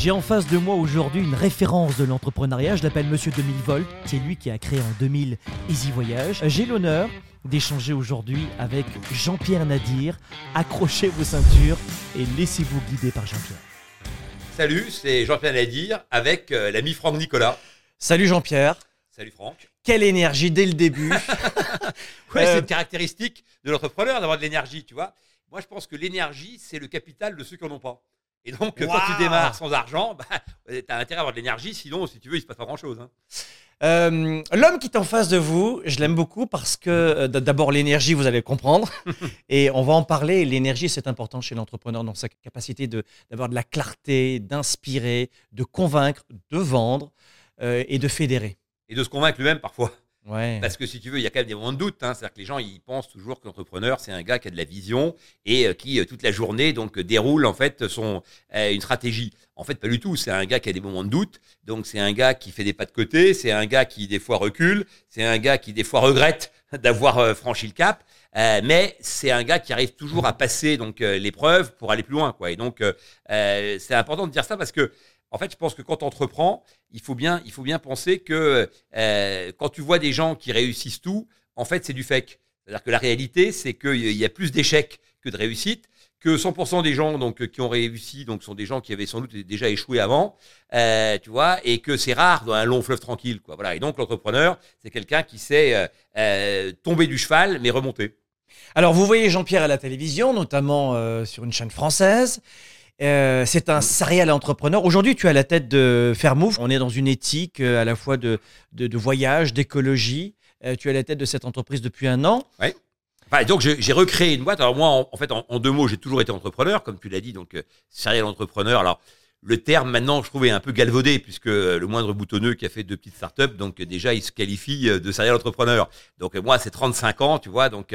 J'ai en face de moi aujourd'hui une référence de l'entrepreneuriat, je l'appelle Monsieur 2000 c'est lui qui a créé en 2000 Easy Voyage. J'ai l'honneur d'échanger aujourd'hui avec Jean-Pierre Nadir. Accrochez vos ceintures et laissez-vous guider par Jean-Pierre. Salut, c'est Jean-Pierre Nadir avec euh, l'ami Franck Nicolas. Salut Jean-Pierre. Salut Franck. Quelle énergie dès le début. ouais, c'est une caractéristique de l'entrepreneur d'avoir de l'énergie, tu vois. Moi, je pense que l'énergie, c'est le capital de ceux qui n'en ont pas. Et donc, quand tu démarres sans argent, bah, tu as intérêt à avoir de l'énergie, sinon, si tu veux, il ne se passe pas grand-chose. Hein. Euh, l'homme qui est en face de vous, je l'aime beaucoup parce que euh, d'abord l'énergie, vous allez comprendre, et on va en parler. L'énergie, c'est important chez l'entrepreneur dans sa capacité d'avoir de, la clarté, d'inspirer, de convaincre, de vendre euh, et de fédérer. Et de se convaincre lui-même parfois. Parce que si tu veux, il y a quand même des moments de doute. Hein. C'est-à-dire que les gens, ils pensent toujours que l'entrepreneur, c'est un gars qui a de la vision et euh, qui, euh, toute la journée, donc déroule en fait son, euh, une stratégie. En fait, pas du tout. C'est un gars qui a des moments de doute. Donc, c'est un gars qui fait des pas de côté. C'est un gars qui, des fois, recule. C'est un gars qui, des fois, regrette d'avoir franchi le cap. mais c'est un gars qui arrive toujours à passer donc l'épreuve pour aller plus loin. Quoi. Et donc, c'est important de dire ça parce que en fait, je pense que quand tu entreprends, il faut bien, il faut bien penser que euh, quand tu vois des gens qui réussissent tout, en fait, c'est du fake. C'est-à-dire que la réalité, c'est qu'il y a plus d'échecs que de réussites, que 100% des gens donc qui ont réussi donc sont des gens qui avaient sans doute déjà échoué avant, euh, tu vois, et que c'est rare dans un long fleuve tranquille, quoi. Voilà. Et donc l'entrepreneur, c'est quelqu'un qui sait euh, tomber du cheval mais remonter. Alors vous voyez Jean-Pierre à la télévision, notamment sur une chaîne française. Euh, c'est un serial entrepreneur. Aujourd'hui, tu es à la tête de Fairmove. On est dans une éthique euh, à la fois de, voyage, d'écologie. Euh, tu es à la tête de cette entreprise depuis un an. Oui. donc j'ai recréé une boîte. Alors moi, en, fait, en, deux mots, j'ai toujours été entrepreneur, comme tu l'as dit. Donc serial entrepreneur. Alors le terme maintenant, je trouvais un peu galvaudé puisque le moindre boutonneux qui a fait deux petites startups, donc déjà il se qualifie de serial entrepreneur. Donc moi, c'est 35 ans, tu vois, donc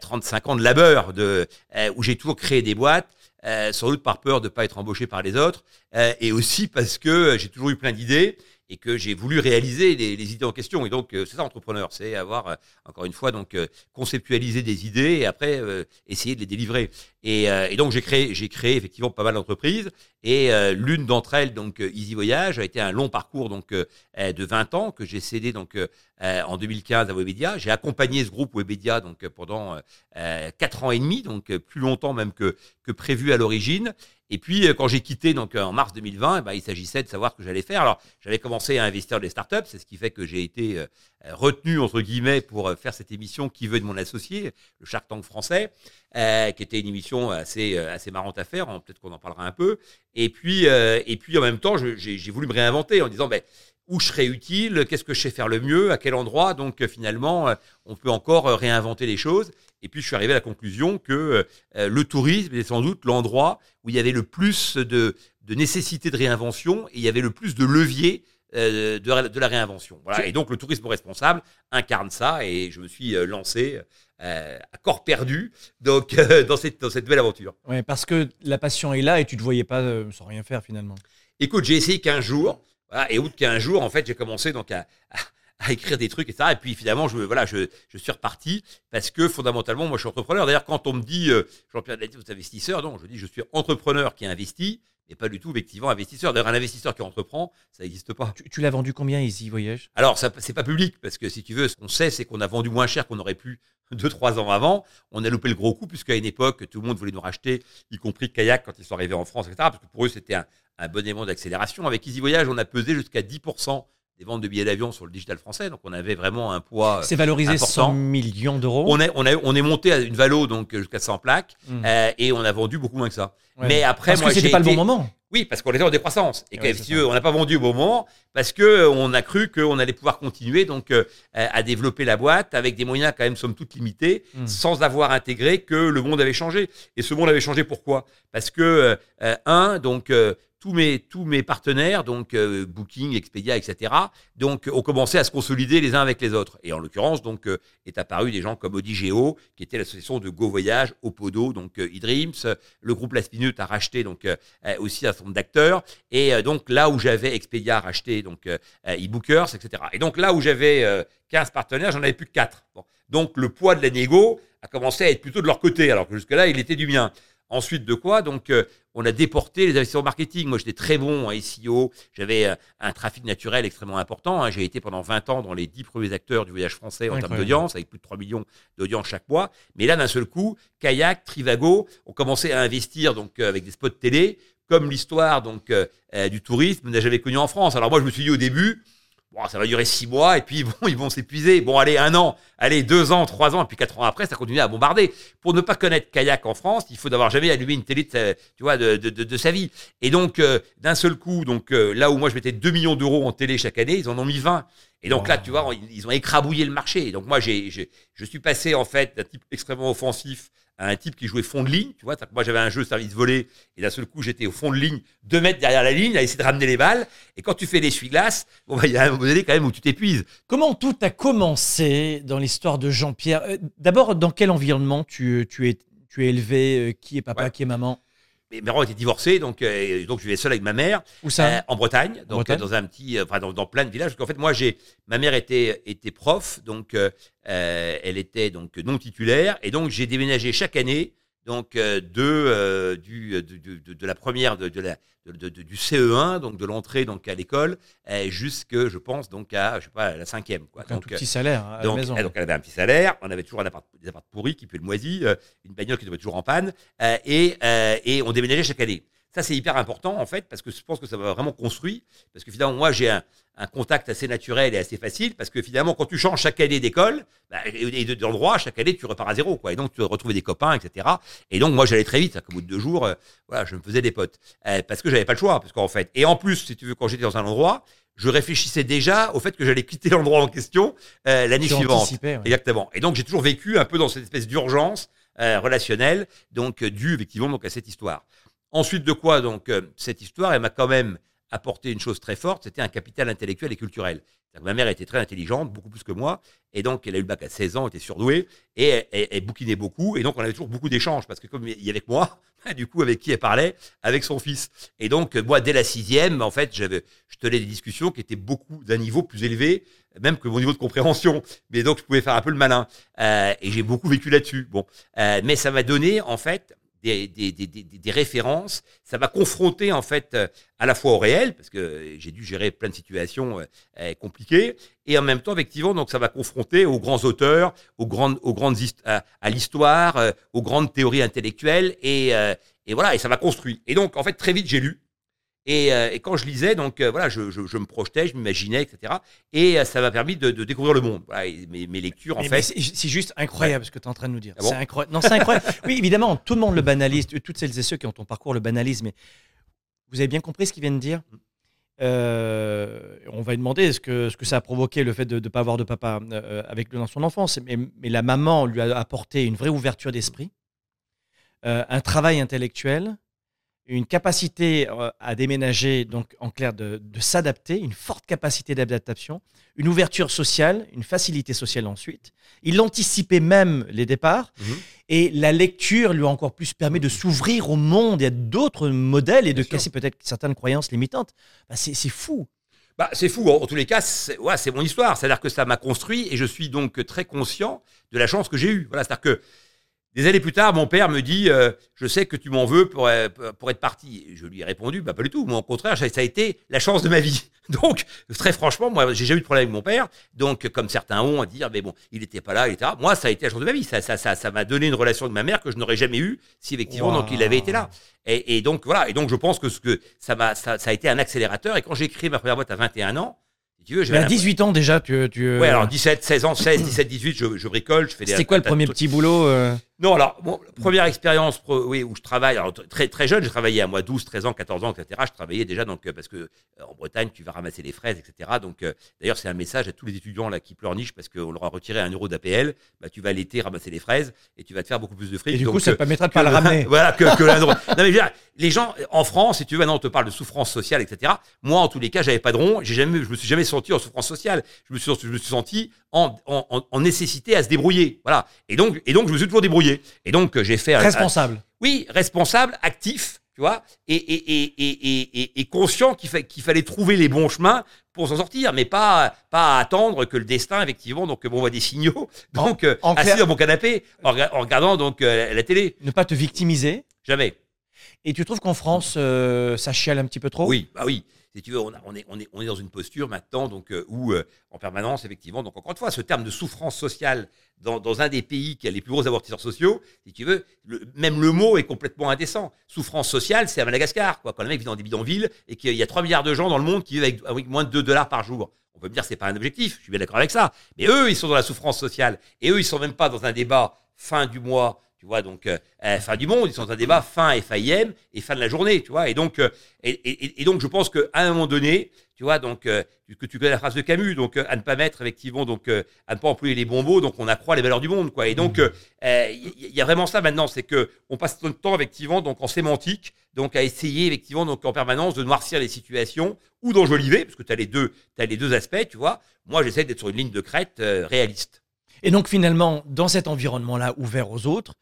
35 ans de labeur, de où j'ai toujours créé des boîtes euh, sans doute par peur de ne pas être embauché par les autres, euh, et aussi parce que j'ai toujours eu plein d'idées et que j'ai voulu réaliser les, idées en question. Et donc, euh, c'est ça, entrepreneur, c'est avoir, euh, encore une fois, donc euh, conceptualiser des idées et après essayer de les délivrer. Et, et donc, j'ai créé, j'ai créé effectivement pas mal d'entreprises. Et l'une d'entre elles, donc Easy Voyage, a été un long parcours donc de 20 ans que j'ai cédé donc en 2015 à Webedia. J'ai accompagné ce groupe Webedia donc pendant 4 ans et demi, donc plus longtemps même que prévu à l'origine. Et puis, euh, quand j'ai quitté donc en mars 2020, eh ben, il s'agissait de savoir ce que j'allais faire. Alors, j'avais commencé à investir dans les startups, c'est ce qui fait que j'ai été euh, retenu entre guillemets pour euh, faire cette émission qui veut de mon associé, le Shark Tank français, qui était une émission assez assez marrante à faire. Peut-être qu'on en parlera un peu. Et puis, et puis en même temps, j'ai voulu me réinventer en disant, ben où je serais utile, qu'est-ce que je sais faire le mieux, à quel endroit. Donc finalement, on peut encore réinventer les choses. Et puis je suis arrivé à la conclusion que euh, le tourisme est sans doute l'endroit où il y avait le plus de, de nécessité de réinvention et il y avait le plus de levier euh, de, de, la réinvention. Voilà. Et donc le tourisme responsable incarne ça et je me suis euh, lancé à corps perdu donc, dans, cette, dans cette belle aventure. Oui, parce que la passion est là et tu ne te voyais pas sans rien faire finalement. Écoute, j'ai essayé 15 jours. Voilà, et au bout de 15 jours, en fait, j'ai commencé donc à, à écrire des trucs, etc. Et puis finalement, je, voilà, je, je suis reparti parce que fondamentalement, moi, je suis entrepreneur. D'ailleurs, quand on me dit euh, Jean-Pierre vous êtes investisseur, non, je dis je suis entrepreneur qui investit et pas du tout effectivement investisseur. D'ailleurs, un investisseur qui entreprend, ça n'existe pas. Tu, l'as vendu combien Easy Voyage? Alors, ça c'est pas public parce que si tu veux, ce qu'on sait, c'est qu'on a vendu moins cher qu'on aurait pu deux trois ans avant. On a loupé le gros coup puisqu'à une époque, tout le monde voulait nous racheter, y compris Kayak quand ils sont arrivés en France, etc. Parce que pour eux, c'était un, un bon élément d'accélération. Avec Easy Voyage, on a pesé jusqu'à 10% des ventes de billets d'avion sur le digital français. Donc on avait vraiment un poids. Euh, C'est valorisé 100 millions d'euros. On est, on, on est monté à une valo donc jusqu'à 100 plaques hmm. euh, et on a vendu beaucoup moins que ça. Mais après, parce moi, que c'était pas le bon moment. Oui, parce qu'on était en décroissance et que on n'a pas vendu au bon moment parce que euh, on a cru qu'on allait pouvoir continuer donc à développer la boîte avec des moyens quand même somme toute limités, hmm. sans avoir intégré que le monde avait changé. Et ce monde avait changé pourquoi? Parce que un donc tous mes, partenaires, donc euh, Booking, Expedia, etc., donc, ont commencé à se consolider les uns avec les autres. Et en l'occurrence, donc, euh, est apparu des gens comme Odigeo, qui était l'association de Go Voyage, Opodo, donc euh, eDreams. Le groupe Last a racheté donc aussi un certain nombre d'acteurs. Et donc là où j'avais Expedia racheté donc eBookers, etc. Et donc là où j'avais 15 partenaires, j'en avais plus que 4. Donc le poids de la négo a commencé à être plutôt de leur côté, alors que jusque-là, il était du mien. Ensuite de quoi, donc, euh, on a déporté les investisseurs marketing. Moi, j'étais très bon en SEO. J'avais euh, un trafic naturel extrêmement important. hein. J'ai été pendant 20 ans dans les 10 premiers acteurs du voyage français en termes d'audience, avec plus de 3 millions d'audience chaque mois. Mais là, d'un seul coup, Kayak, Trivago ont commencé à investir donc euh, avec des spots télé, comme l'histoire donc euh, du tourisme n'a jamais connu en France. Alors moi, je me suis dit au début, bon, ça va durer six mois et puis bon, ils vont s'épuiser. Bon, allez, un an, allez, deux ans, trois ans, et puis quatre ans après, ça continue à bombarder. Pour ne pas connaître Kayak en France, il faut d'avoir jamais allumé une télé de sa, tu vois, de, de, de, sa vie. Et donc, euh, d'un seul coup, donc euh, là où moi je mettais 2 millions d'euros en télé chaque année, ils en ont mis 20. Et donc là, tu vois, ils ont écrabouillé le marché. Et donc moi, j'ai- je suis passé en fait d'un type extrêmement offensif à un type qui jouait fond de ligne. Tu vois, moi j'avais un jeu service volé et d'un seul coup j'étais au fond de ligne, deux mètres derrière la ligne, à essayer de ramener les balles. Et quand tu fais l'essuie-glace, bon, bah, il y a un moment donné quand même où tu t'épuises. Comment tout a commencé dans l'histoire de Jean-Pierre? Euh, D'abord, dans quel environnement tu, tu es, tu es élevé? Euh, Qui est papa? Ouais. Qui est maman? Mes parents étaient divorcés, donc, euh, donc je vivais seul avec ma mère. Où ça? Euh, en Bretagne, donc Bretagne. euh, dans un petit, euh, enfin dans, dans plein de villages. Parce qu'en fait, moi, j'ai, ma mère était était prof, donc elle était donc non titulaire, et donc j'ai déménagé chaque année, donc euh, de euh, du de, de, de- de la première de, de la du CE1, donc de l'entrée donc à l'école, euh, jusque je pense donc à je sais pas la cinquième quoi. un Donc, tout euh, petit salaire hein, à donc, la maison. elle, donc, elle avait un petit salaire, on avait toujours un appart, des apparts pourris qui puaient le moisi, euh, une bagnole qui devait toujours en panne, euh, et, euh, et on déménageait chaque année. Ça, c'est hyper important, en fait, parce que je pense que ça m'a vraiment construit, parce que finalement, moi, j'ai un, un contact assez naturel et assez facile, parce que finalement, quand tu changes chaque année d'école, bah, et de- d'endroit, chaque année, tu repars à zéro, quoi, et donc tu retrouves des copains, etc. Et donc, moi, j'allais très vite, qu'au bout de deux jours, euh, voilà, je me faisais des potes, Euh, parce que j'avais pas le choix, parce qu'en fait, et en plus, si tu veux, quand j'étais dans un endroit, je réfléchissais déjà au fait que j'allais quitter l'endroit en question euh, l'année suivante. ouais. Exactement. Et donc j'ai toujours vécu un peu dans cette espèce d'urgence euh, relationnelle, donc due effectivement donc à cette histoire. Ensuite de quoi donc euh, cette histoire, elle m'a quand même apporté une chose très forte, c'était un capital intellectuel et culturel. Que Ma mère était très intelligente, beaucoup plus que moi, et donc elle a eu le bac à 16 ans, était surdouée, et elle, elle- bouquinait beaucoup, et donc on avait toujours beaucoup d'échanges, parce que comme il y avait que moi, du coup avec qui elle parlait, avec son fils. Et donc moi dès la sixième, en fait, j'avais, je tenais des discussions qui étaient beaucoup d'un niveau plus élevé, même que mon niveau de compréhension. Mais donc je pouvais faire un peu le malin, Euh, et j'ai beaucoup vécu là-dessus. Bon, Euh, mais ça m'a donné en fait des, des, des, des, références. Ça m'a confronté en fait euh, à la fois au réel, parce que j'ai dû gérer plein de situations euh, euh, compliquées, et en même temps, effectivement, donc ça m'a confronté aux grands auteurs, aux grandes, aux grandes à l'histoire, euh, aux grandes théories intellectuelles, et, euh, et voilà, et ça m'a construit. Et donc, en fait, très vite, j'ai lu. Et, euh, et quand je lisais, donc euh, voilà, je, je, je me projetais, je m'imaginais, etc. Et euh, ça m'a permis de, de découvrir le monde. Voilà, et mes, mes lectures, en Mais- fait. c'est juste incroyable ce que tu es en train de nous dire. Ah bon c'est incroyable. Non, c'est incroyable. oui, évidemment, tout le monde le banalise. Toutes celles et ceux qui ont ton parcours le banalisent. Mais vous avez bien compris ce qu'il vient de dire On va lui demander ce que, ce que ça a provoqué le fait de ne pas avoir de papa avec lui dans son enfance. Mais, mais la maman lui a apporté une vraie ouverture d'esprit, un travail intellectuel, une capacité euh, à déménager, donc en clair de, de s'adapter, une forte capacité d'adaptation, une ouverture sociale, une facilité sociale ensuite. Il anticipait même les départs Mhm. et la lecture lui a encore plus permis de s'ouvrir au monde et à d'autres modèles et de sûr. casser peut-être certaines croyances limitantes. Bah, c'est fou. Bah, c'est fou. En, en tous les cas, c'est ouais, c'est mon histoire. C'est-à-dire que ça m'a construit et je suis donc très conscient de la chance que j'ai eue. Voilà, c'est-à-dire que des années plus tard, mon père me dit euh, Je sais que tu m'en veux pour, euh, pour être parti. Et je lui ai répondu bah, Pas du tout. Moi, au contraire, ça ça a été la chance de ma vie. Donc, très franchement, moi, j'ai jamais eu de problème avec mon père. Donc, comme certains ont à dire Mais bon, il n'était pas là, etc. Moi, ça a été la chance de ma vie. Ça ça, ça, ça m'a donné une relation avec ma mère que je n'aurais jamais eue si effectivement donc, il avait été là. Et, et donc voilà, et donc je pense que ce que ça m'a ça, ça a été un accélérateur. Et quand j'ai créé ma première boîte à 21 ans, tu veux, Mais à un- 18 ans déjà, tu. tu Ouais, alors 17, 16 ans, 16, 17, 18, je, je bricole, je fais des. C'était quoi le premier petit boulot euh Non, alors, bon, première expérience pro- oui, où je travaille, alors très, très jeune, j'ai travaillé à moi 12, 13 ans, 14 ans, etc. Je travaillais déjà, donc, euh, parce que euh, en Bretagne, tu vas ramasser les fraises, etc. Donc, euh, d'ailleurs, c'est un message à tous les étudiants là qui pleurnichent parce qu'on leur a retiré un euro d'APL. Bah, tu vas l'été ramasser les fraises et tu vas te faire beaucoup plus de fric. Et du donc, coup, ça te permettra de pas le ramener. voilà, que, que non, mais je veux dire, les gens en France, si tu veux, maintenant on te parle de souffrance sociale, etc. Moi, en tous les cas, j'avais pas de rond. J'ai jamais, je me suis jamais senti en souffrance sociale. Je me suis, je me suis senti en, en, en- en nécessité à se débrouiller. Voilà. Et donc, et donc, je me suis toujours débrouillé. Et donc, euh, j'ai fait un, Responsable. oui, responsable, actif, tu vois, et, et, et, et, conscient qu'il fa- qu'il fallait trouver les bons chemins pour s'en sortir, mais pas, pas attendre que le destin, effectivement, donc m'envoie des signaux, donc euh, en assis clair- dans mon canapé, en, rega- en regardant donc euh, la télé. Ne pas te victimiser. Jamais. Et tu trouves qu'en France, euh, ça chiale un petit peu trop? Oui, bah oui. Si tu veux, on, est, dans une posture maintenant donc, euh, où, euh, en permanence, effectivement, donc encore une fois, ce terme de souffrance sociale dans, un des pays qui a les plus gros amortisseurs sociaux, si tu veux, même le mot est complètement indécent. Souffrance sociale, c'est à Madagascar, quoi. Quand le mec vit dans des bidonvilles et qu'il y a 3 milliards de gens dans le monde qui vivent avec, moins de 2 dollars par jour. On peut me dire que c'est pas un objectif, je suis bien d'accord avec ça. Mais eux, ils sont dans la souffrance sociale. Et eux, ils sont même pas dans un débat fin du mois, tu vois, donc euh, fin du monde, ils sont un débat fin FAIM et fin de la journée, tu vois. Et donc, euh, et, et- et donc je pense qu'à un moment donné, tu vois, donc euh, que tu connais la phrase de Camus, donc à ne pas mettre effectivement, donc à ne pas employer les bons mots, donc on accroît les valeurs du monde, quoi. Et donc il y, il y a vraiment ça maintenant, c'est que on passe notre temps effectivement donc en sémantique, donc à essayer effectivement donc en permanence de noircir les situations ou d'enjoliver, parce que tu as les deux, as les deux aspects, tu vois. Moi, j'essaie d'être sur une ligne de crête réaliste. Et donc finalement, dans cet environnement-là ouvert aux autres,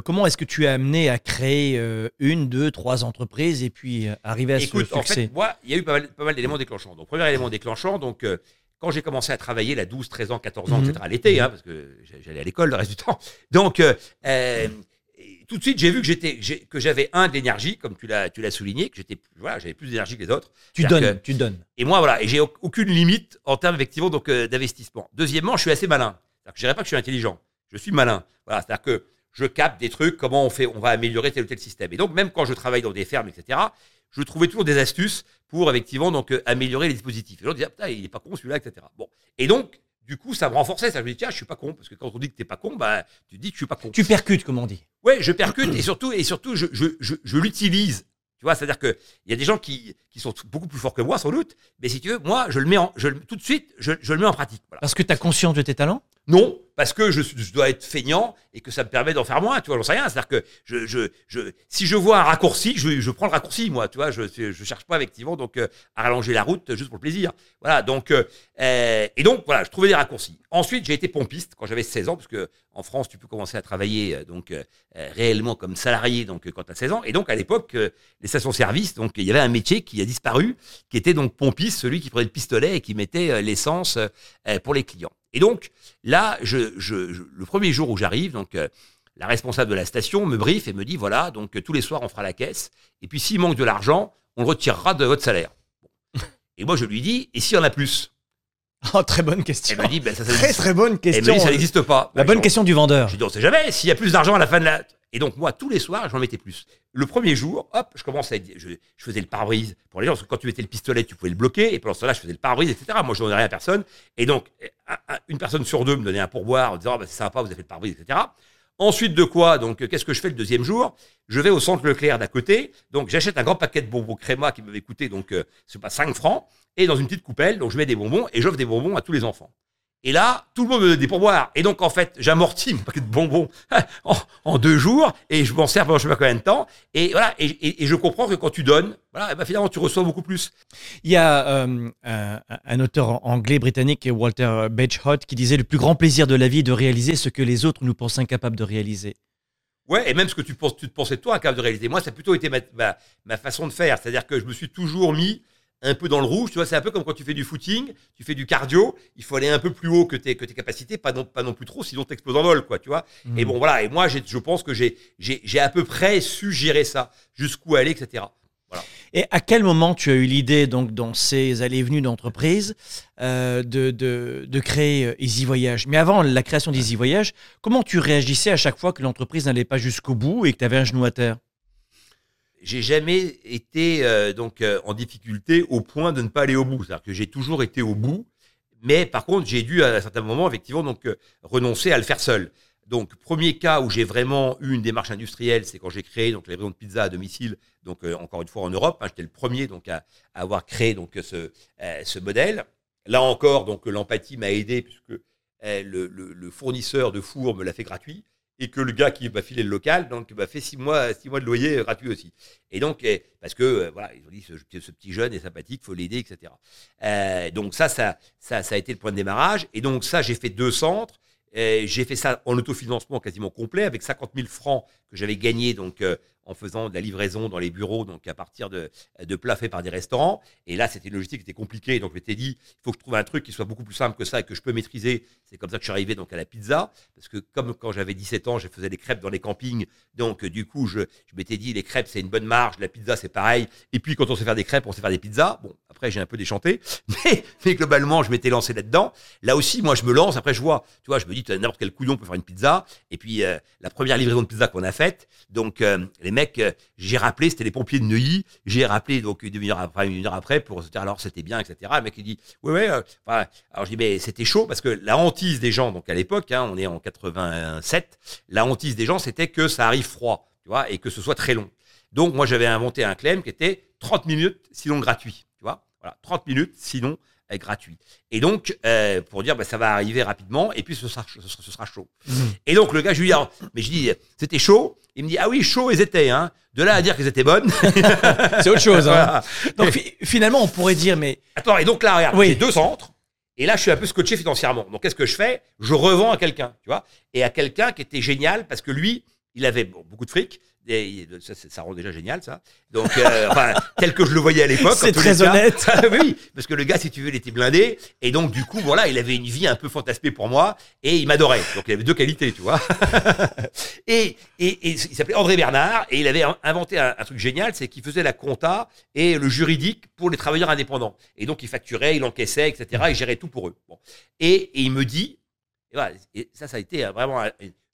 comment est-ce que tu es amené à créer euh, une, deux, trois entreprises et puis euh, arriver à Écoute, ce en succès? fait, moi, il y a eu pas mal, pas mal d'éléments déclenchants. Donc, premier élément déclenchant, donc, euh, quand j'ai commencé à travailler, là, 12, 13 ans, 14 ans, Mhm. etc., à l'été, hein, parce que j'a- j'allais à l'école le reste du temps. Donc, euh, euh, tout de suite, j'ai vu que j'étais, que j'avais un de l'énergie, comme tu l'as, tu l'as souligné, que j'étais, voilà, j'avais plus d'énergie que les autres. Tu donnes, tu donnes. Et moi, voilà, et j'ai au- aucune limite en termes effectivement donc euh, d'investissement. Deuxièmement, je suis assez malin. Que je dirais pas que je suis intelligent. Je suis malin. Voilà, c'est-à-dire que je capte des trucs, comment on fait, on va améliorer tel ou tel système. Et donc, même quand je travaille dans des fermes, etc., je trouvais toujours des astuces pour effectivement donc euh, améliorer les dispositifs. Et l'autre disait, ah, putain, il est pas con celui-là, etc. Bon. Et donc, du coup, ça me renforçait. Ça, je me dis, tiens, je suis pas con, parce que quand on dit que t'es pas con, bah, tu dis que je suis pas con. Tu percutes, comme on dit. Ouais, je percute et surtout, et surtout, je, je, je, je l'utilise. Tu vois, c'est-à-dire que il y a des gens qui, qui sont beaucoup plus forts que moi, sans doute. Mais si tu veux, moi, je le mets en, je, tout de suite, je, je le mets en pratique. Voilà. Parce que tu as conscience de tes talents Non, parce que je, je dois être feignant et que ça me permet d'en faire moins. Tu vois, j'en sais rien. C'est-à-dire que je, je, je, si je vois un raccourci, je, je prends le raccourci, moi. Tu vois, je, je cherche pas effectivement donc euh, à rallonger la route juste pour le plaisir. Voilà. Donc, euh, euh, et donc voilà, je trouvais des raccourcis. Ensuite, j'ai été pompiste quand j'avais 16 ans, parce que en France, tu peux commencer à travailler euh, donc réellement comme salarié donc quand tu as 16 ans. Et donc à l'époque, les stations-service, donc il y avait un métier qui a disparu, qui était donc pompiste, celui qui prenait le pistolet et qui mettait l'essence pour les clients. Et donc là, je, je- je- le premier jour où j'arrive, donc euh, la responsable de la station me briefe et me dit voilà, donc euh, tous les soirs on fera la caisse, et puis s'il manque de l'argent, on le retirera de votre salaire. Et moi je lui dis et s'il y en a plus? Oh, très bonne Elle question. me dit ben, ça, ça Très, très bonne Elle me question. dit ça n'existe pas. La bonne question du vendeur. je dis, on sait jamais, s'il y a plus d'argent à la fin de la. Et donc, moi, tous les soirs, j'en mettais plus. Le premier jour, hop, je commence à. Je, je faisais le pare-brise pour les gens, parce que quand tu mettais le pistolet, tu pouvais le bloquer, et pendant ce temps-là, je faisais le pare-brise, etc. Moi, je donnais rien à personne. Et donc, un- un- une personne sur deux me donnait un pourboire en disant, Ah, bah, c'est sympa, vous avez fait le pare-brise, etc. Ensuite de quoi, donc, qu'est-ce que je fais le deuxième jour? Je vais au centre Leclerc d'à côté, donc j'achète un grand paquet de bonbons créma qui m'avait coûté, donc, euh, sais pas, 5 francs, et dans une petite coupelle, donc je mets des bonbons, et j'offre des bonbons à tous les enfants. Et là, tout le monde me donne des pourboires. Et donc, en fait, j'amortis mon paquet de bonbons en, en deux jours et je m'en sers pendant je sais pas combien de temps. Et voilà, et, et- et je comprends que quand tu donnes, voilà, ben, finalement, tu reçois beaucoup plus. Il y a euh, un, un auteur anglais britannique, Walter Bagehot, qui disait Le plus grand plaisir de la vie est de réaliser ce que les autres nous pensent incapables de réaliser. Ouais, et même ce que tu, penses, tu te pensais toi incapable de réaliser. Moi, ça a plutôt été ma, ma, ma façon de faire. C'est-à-dire que je me suis toujours mis un peu dans le rouge. Tu vois, c'est un peu comme quand tu fais du footing, tu fais du cardio. Il faut aller un peu plus haut que tes, que tes capacités, pas non, pas non plus trop, sinon tu exploses en vol, quoi, tu vois. Et bon, voilà. Et moi, je pense que j'ai à peu près su gérer ça, jusqu'où aller, etc. Et à quel moment tu as eu l'idée, donc, dans ces allées et venues d'entreprise, euh, de, de, de créer euh, Easy Voyage? Mais avant la création d'Easy Voyage, comment tu réagissais à chaque fois que l'entreprise n'allait pas jusqu'au bout et que tu avais un genou à terre? J'ai jamais été euh, donc euh, en difficulté au point de ne pas aller au bout. C'est-à-dire que j'ai toujours été au bout, mais par contre j'ai dû à un certain moment effectivement donc euh, renoncer à le faire seul. Donc premier cas où j'ai vraiment eu une démarche industrielle, c'est quand j'ai créé donc les livraisons de pizza à domicile, donc euh, encore une fois en Europe. hein, J'étais le premier donc à, à avoir créé donc ce euh, ce modèle. Là encore donc l'empathie m'a aidé puisque euh, le, le- le fournisseur de four me l'a fait gratuit et que le gars qui m'a filé le local donc m'a fait six mois six mois de loyer gratuit aussi. Et donc, eh, parce que euh, voilà, ils ont dit ce, petit jeune est sympathique, faut l'aider, etc. Euh, donc ça, ça, ça, a été le point de démarrage. Et donc ça, j'ai fait deux centres. J'ai fait ça en autofinancement quasiment complet avec 50 000 francs que j'avais gagnés euh, en faisant de la livraison dans les bureaux, donc à partir de, de plats faits par des restaurants. Et là, c'était une logistique qui était compliquée. Donc, je m'étais dit, il faut que je trouve un truc qui soit beaucoup plus simple que ça et que je peux maîtriser. C'est comme ça que je suis arrivé donc à la pizza. Parce que comme quand j'avais 17 ans, je faisais des crêpes dans les campings. Donc, du coup, je, je m'étais dit, les crêpes, c'est une bonne marge. La pizza, c'est pareil. Et puis, quand on sait faire des crêpes, on sait faire des pizzas. Bon, après, j'ai un peu déchanté. Mais, mais globalement, je m'étais lancé là-dedans. Là aussi, moi, je me lance. Après, je vois, tu vois, je me dis, n'importe quel couillon peut faire une pizza. Et puis, euh, la première livraison de pizza qu'on a faite, donc, euh, les euh, j'ai rappelé, c'était les pompiers de Neuilly. J'ai rappelé, donc, une demi-heure après, une heure après, pour se dire, alors, c'était bien, etc. Le mec, il dit, ouais, ouais, enfin, alors, je dis, mais c'était chaud parce que la hantise des gens, donc, à l'époque, hein, on est en 87, la hantise des gens, c'était que ça arrive froid, tu vois, et que ce soit très long. Donc, moi, j'avais inventé un claim qui était 30 minutes, sinon gratuit, tu vois. Voilà, 30 minutes, sinon euh, gratuit. Et donc, euh, pour dire, bah, ça va arriver rapidement, et puis ce sera, ce chaud. Mmh. Et donc, le gars, je lui dis, alors, mais je dis, c'était chaud. Il me dit, ah oui, chaud, ils étaient, hein. De là à dire qu'ils étaient bonnes. C'est autre chose. Hein. Voilà. Donc fi- finalement, on pourrait dire, mais Attends, et donc là, regarde, Oui. j'ai deux centres. Et là, je suis un peu scotché financièrement. Donc, qu'est-ce que je fais? Je revends à quelqu'un, tu vois? Et à quelqu'un qui était génial parce que lui, il avait bon, beaucoup de fric. Et ça, rend déjà génial, ça. Donc, euh, enfin, tel que je le voyais à l'époque. C'est très cas. honnête. oui, parce que le gars, si tu veux, il était blindé. Et donc, du coup, voilà, il avait une vie un peu fantasmée pour moi. Et il m'adorait. Donc, il avait deux qualités, tu vois. et, et, et il s'appelait André Bernard. Et il avait inventé un, un truc génial, c'est qu'il faisait la compta et le juridique pour les travailleurs indépendants. Et donc, il facturait, il encaissait, etc. Il gérait tout pour eux. Bon. Et, et il me dit, et, voilà, et ça, ça a été vraiment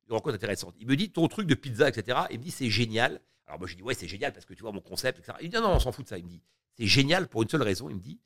une rencontre intéressante. Il me dit, ton truc de pizza, etc. Il me dit, c'est génial. Alors, moi, je dis, ouais, c'est génial parce que tu vois mon concept, etc. Il me dit, non, on s'en fout de ça. Il me dit, c'est génial pour une seule raison. Il me dit,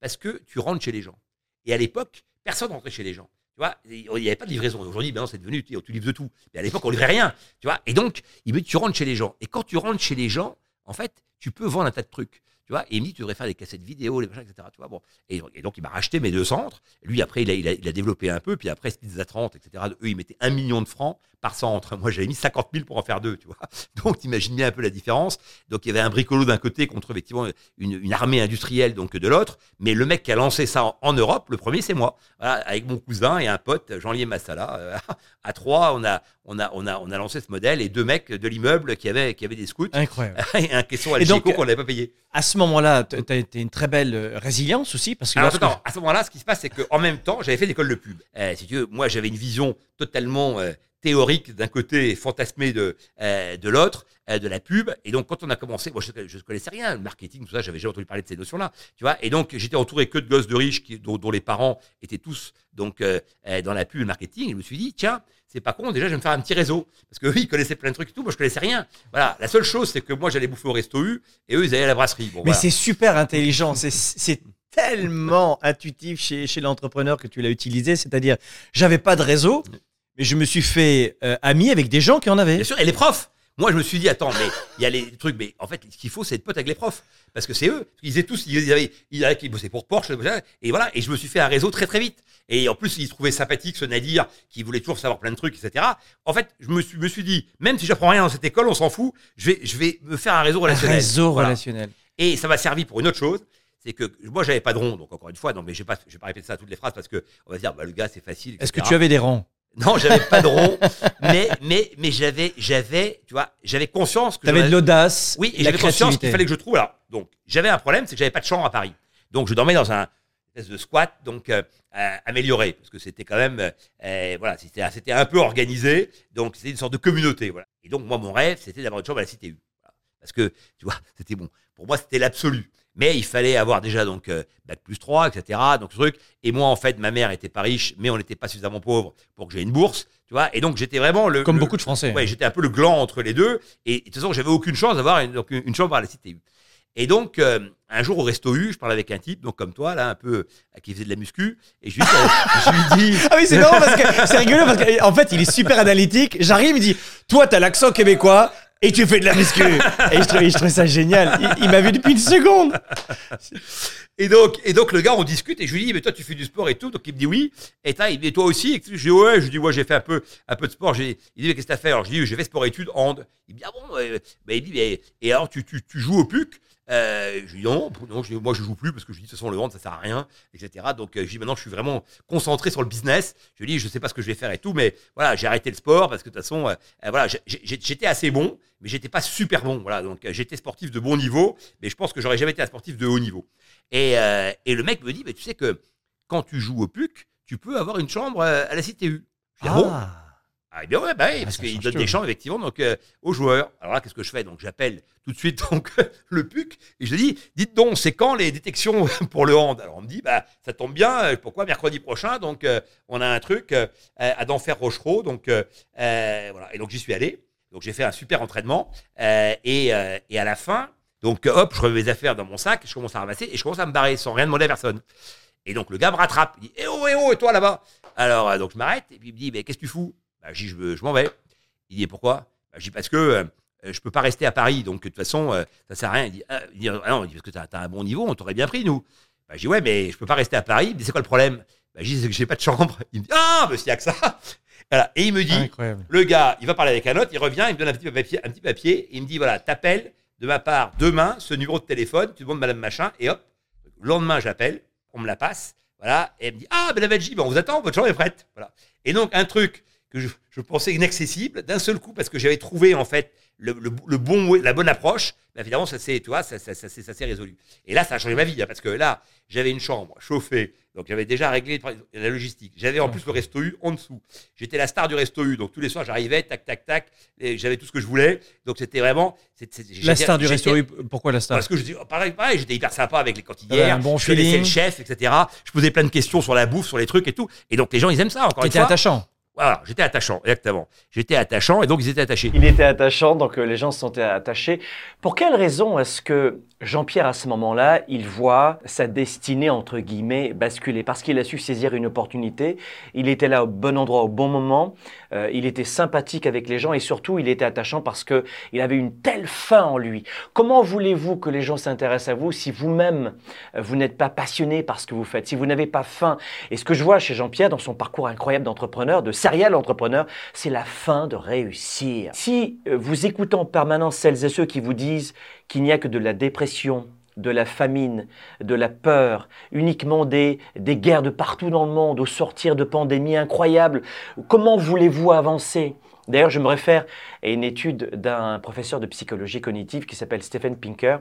parce que tu rentres chez les gens. Et à l'époque, personne rentrait chez les gens. Tu vois, il n'y avait pas de livraison. Aujourd'hui, maintenant, c'est devenu, tu tu livres de tout. Mais à l'époque, on livrait rien. Tu vois, et donc, il me dit, tu rentres chez les gens. Et quand tu rentres chez les gens, en fait, tu peux vendre un tas de trucs. Tu vois, et me dit, tu devrais faire des cassettes vidéo, les machins, etc. Tu vois, bon. Et, et donc, il m'a racheté mes deux centres. Lui, après, il a, il a, il a développé un peu. Puis après, Pizza 30, etc. Eux, ils mettaient un million de francs par centre. Moi, j'avais mis 50 000 pour en faire deux, tu vois. Donc, t'imagines bien un peu la différence. Donc, il y avait un bricolo d'un côté contre, effectivement, une, une armée industrielle, donc, de l'autre. Mais le mec qui a lancé ça en, en Europe, le premier, c'est moi. Voilà, avec mon cousin et un pote, Jean-Lié Massala. Euh, à trois, on a, on, a, on, a, on a lancé ce modèle et deux mecs de l'immeuble qui avaient, qui avaient des scouts incroyable. et un caisson donc, Algeco qu'on n'avait pas payé. À ce moment-là, tu as été une très belle euh, résilience aussi, parce que Alors, lorsque- attends, à ce moment-là, ce qui se passe, c'est qu'en même temps, j'avais fait l'école de pub. Euh, si tu veux, moi, j'avais une vision totalement euh, théorique d'un côté et fantasmée de, euh, de l'autre, euh, de la pub. Et donc, quand on a commencé, moi, je ne connaissais rien, le marketing, tout ça, j'avais jamais entendu parler de ces notions-là. Tu vois, et donc, j'étais entouré que de gosses de riches qui, dont, dont les parents étaient tous donc euh, dans la pub et le marketing. Et je me suis dit, tiens, c'est pas con, déjà, je vais me faire un petit réseau. Parce que eux, ils connaissaient plein de trucs et tout, moi, je connaissais rien. Voilà, la seule chose, c'est que moi, j'allais bouffer au resto U et eux, ils allaient à la brasserie. Bon, Mais voilà. c'est super intelligent. C'est- C'est tellement intuitif chez, chez l'entrepreneur que tu l'as utilisé. C'est-à-dire, j'avais pas de réseau, mais je me suis fait euh, ami avec des gens qui en avaient. Bien sûr, et les profs. Moi, je me suis dit, attends, mais il y a les trucs, mais en fait, ce qu'il faut, c'est être pote avec les profs. Parce que c'est eux. Ils étaient tous, ils avaient, ils avaient, qui bossaient pour Porsche, et voilà. Et je me suis fait un réseau très, très vite. Et en plus, ils trouvaient sympathique ce Nadir, qui voulait toujours savoir plein de trucs, etc. En fait, je me suis, me suis dit, même si j'apprends rien dans cette école, on s'en fout, je vais, je vais me faire un réseau Un relationnel. réseau Voilà. relationnel. Et ça m'a servi pour une autre chose. C'est que moi, j'avais pas de rond. Donc, encore une fois, non, mais je vais pas, je vais pas répéter ça à toutes les phrases parce que on va se dire, bah, le gars, c'est facile. Est-ce que tu avais des rangs? Non, j'avais pas de rond. mais, mais, mais j'avais, j'avais, tu vois, j'avais conscience que Tu avais j'en de l'audace, oui, et j'avais conscience qu'il fallait que je trouve. Alors, donc, j'avais un problème, c'est que j'avais pas de chambre à Paris. Donc, je dormais dans un espèce de squat, donc euh, amélioré, parce que c'était quand même, euh, euh, voilà, c'était, c'était un peu organisé. Donc, c'était une sorte de communauté, voilà. Et donc, moi, mon rêve, c'était d'avoir une chambre à la Cité U, Voilà. parce que, tu vois, c'était bon. Pour moi, c'était l'absolu. Mais il fallait avoir déjà donc euh, bac plus 3, etc. Donc ce truc. Et moi, en fait, ma mère était pas riche, mais on n'était pas suffisamment pauvre pour que j'ai une bourse, tu vois. Et donc j'étais vraiment le Comme le- beaucoup de Français. Ouais, j'étais un peu le gland entre les deux. Et de toute façon, j'avais aucune chance d'avoir une, donc, une chambre à la Cité. Et donc, euh, un jour au resto U, je parlais avec un type, donc comme toi, là, un peu, euh, qui faisait de la muscu. Et je lui, je lui dis, Ah oui, c'est marrant parce que c'est rigolo parce qu'en fait, il est super analytique. J'arrive, il dit Toi, t'as l'accent québécois et tu fais de la muscu. Et je trouvais, je trouvais ça génial. Il, il m'a vu depuis une seconde. Et donc, et donc, le gars, on discute et je lui dis, mais toi, tu fais du sport et tout. Donc, il me dit oui. Et t'as, il me dit, toi aussi? Et je dis, ouais, je lui dis, ouais, j'ai fait un peu, un peu de sport. J'ai, il dit, mais qu'est-ce que t'as fait? Alors, je dis, j'ai fait sport études, hand. Il me dit, ah bon? euh, bah, il dit, mais, et alors, tu, tu, tu joues au PUC? Euh, je lui dis non, non je dis, moi je joue plus parce que je dis de toute façon le vendre ça sert à rien, etc. Donc euh, je dis maintenant je suis vraiment concentré sur le business. Je lui dis je sais pas ce que je vais faire et tout, mais voilà j'ai arrêté le sport parce que de toute façon euh, euh, voilà j'étais assez bon, mais j'étais pas super bon. Voilà donc j'étais sportif de bon niveau, mais je pense que j'aurais jamais été un sportif de haut niveau. Et, et le mec me dit mais tu sais que quand tu joues au PUC, tu peux avoir une chambre à la CTU. Je dis, ah bon? Ah, bien ouais, bah Ah, parce qu'il donne tout. des chambres effectivement donc euh, aux joueurs. Alors là, qu'est-ce que je fais? Donc j'appelle tout de suite donc le PUC et je dis dites donc, c'est quand les détections pour le hand? Alors on me dit bah ça tombe bien, euh, pourquoi mercredi prochain? Donc euh, on a un truc euh, à d'enfer Rochereau donc voilà et donc j'y suis allé. Donc j'ai fait un super entraînement et, et à la fin donc hop, je remets mes affaires dans mon sac, je commence à ramasser et je commence à me barrer sans rien demander à personne. Et donc le gars me rattrape, il dit Eh oh, eh oh, et toi là-bas? Alors donc je m'arrête et puis il me dit Mais qu'est-ce que tu fous? Bah, Je dis Je, veux- je m'en vais. Il dit pourquoi? Bah, Je dis Parce que euh, je peux pas rester à Paris, donc de toute façon, euh, ça sert à rien. Il dit Ah, il dit, Ah non, il dit, Parce que t'as as un bon niveau, on t'aurait bien pris, nous. Bah, je dis Ouais, mais je peux pas rester à Paris. Il me dit C'est quoi le problème? Bah, Je dis C'est que j'ai pas de chambre. Il me dit Ah, mais s'il y a que ça Voilà. Et il me dit Incroyable. le gars, il va parler avec un autre, il revient, il me donne un petit papier, un petit papier et il me dit voilà, t'appelles de ma part demain ce numéro de téléphone, tu demandes Madame Machin, et hop, le lendemain j'appelle, on me la passe, voilà, et elle me dit ah, ben la Belgique, ben, on vous attend, votre chambre est prête, voilà. Et donc un truc que je, je pensais inaccessible, d'un seul coup, parce que j'avais trouvé en fait le, le- le bon, la bonne approche, ben, évidemment ça s'est, tu vois, ça, ça, ça, ça s'est résolu. Et là, ça a changé ma vie, hein, parce que là, j'avais une chambre chauffée, donc j'avais déjà réglé la logistique. J'avais en plus le resto U en dessous. J'étais la star du resto U, donc tous les soirs j'arrivais, tac, tac, tac, et j'avais tout ce que je voulais. Donc c'était vraiment. c'est- c'est- La star du resto, oui, pourquoi la star? Parce que je dis, oh, pareil, pareil, j'étais hyper sympa avec les T'avais cantinières. un bon je connaissais feeling. le chef, etc. Je posais plein de questions sur la bouffe, sur les trucs et tout. Et donc les gens, ils aiment ça, encore une fois. attachant. Voilà, j'étais attachant, exactement. J'étais attachant et donc ils étaient attachés. Il était attachant, donc euh, les gens se sentaient attachés. Pour quelle raison est-ce que Jean-Pierre, à ce moment-là, il voit sa destinée, entre guillemets, basculer? Parce qu'il a su saisir une opportunité, il était là au bon endroit, au bon moment, euh, il était sympathique avec les gens et surtout, il était attachant parce qu'il avait une telle faim en lui. Comment voulez-vous que les gens s'intéressent à vous si vous-même, euh, vous n'êtes pas passionné par ce que vous faites, si vous n'avez pas faim? Et ce que je vois chez Jean-Pierre, dans son parcours incroyable d'entrepreneur, de serial entrepreneur, c'est la fin de réussir. Si euh, vous écoutez en permanence celles et ceux qui vous disent qu'il n'y a que de la dépression, de la famine, de la peur, uniquement des, des guerres de partout dans le monde, au sortir de pandémies incroyables, comment voulez-vous avancer? D'ailleurs, je me réfère à une étude d'un professeur de psychologie cognitive qui s'appelle Stephen Pinker.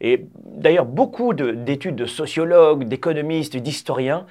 Et d'ailleurs, beaucoup de- d'études de sociologues, d'économistes, d'historiens